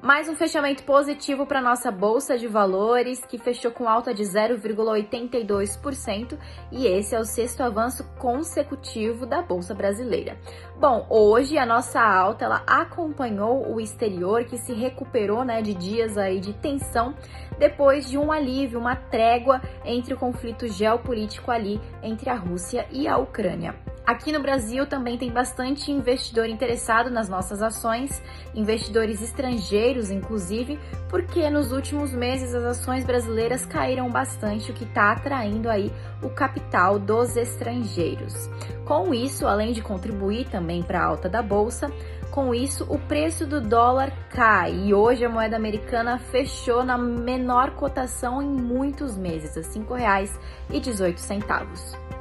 Mais um fechamento positivo para nossa bolsa de valores, que fechou com alta de 0,82%, e esse é o sexto avanço consecutivo da bolsa brasileira. Bom, hoje a nossa alta ela acompanhou o exterior que se recuperou, né, de dias aí de tensão depois de um alívio, uma trégua entre o conflito geopolítico ali entre a Rússia e a Ucrânia. Aqui no Brasil também tem bastante investidor interessado nas nossas ações, investidores estrangeiros, inclusive, porque nos últimos meses as ações brasileiras caíram bastante, o que está atraindo aí o capital dos estrangeiros. Com isso, além de contribuir também para a alta da bolsa, com isso o preço do dólar cai e hoje a moeda americana fechou na menor cotação em muitos meses, a R$ 5,18.